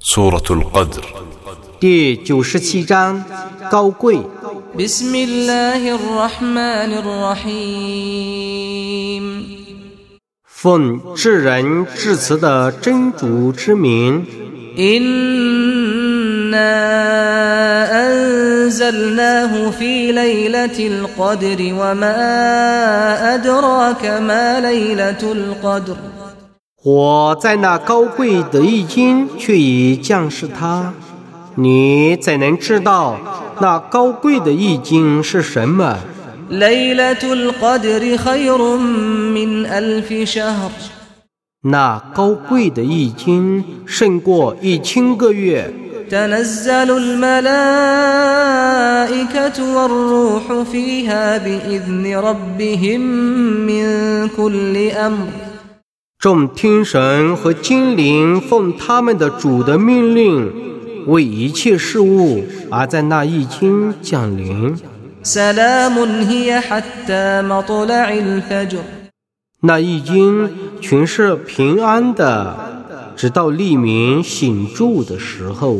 سورة القدر 第九十七章高贵。 بسم الله الرحمن الرحيم 奉至仁至慈的真主之名， إنا أنزلناه في ليلة القدر وما أدراك ما ليلة القدر 我在那高贵的易经，却已降视他。你怎能知道那高贵的易经是什么？那高贵的易经胜过一千个月。众天神和精灵奉他们的主的命令，为一切事物而在那一天降临。那一经全是平安的，直到黎明醒住的时候。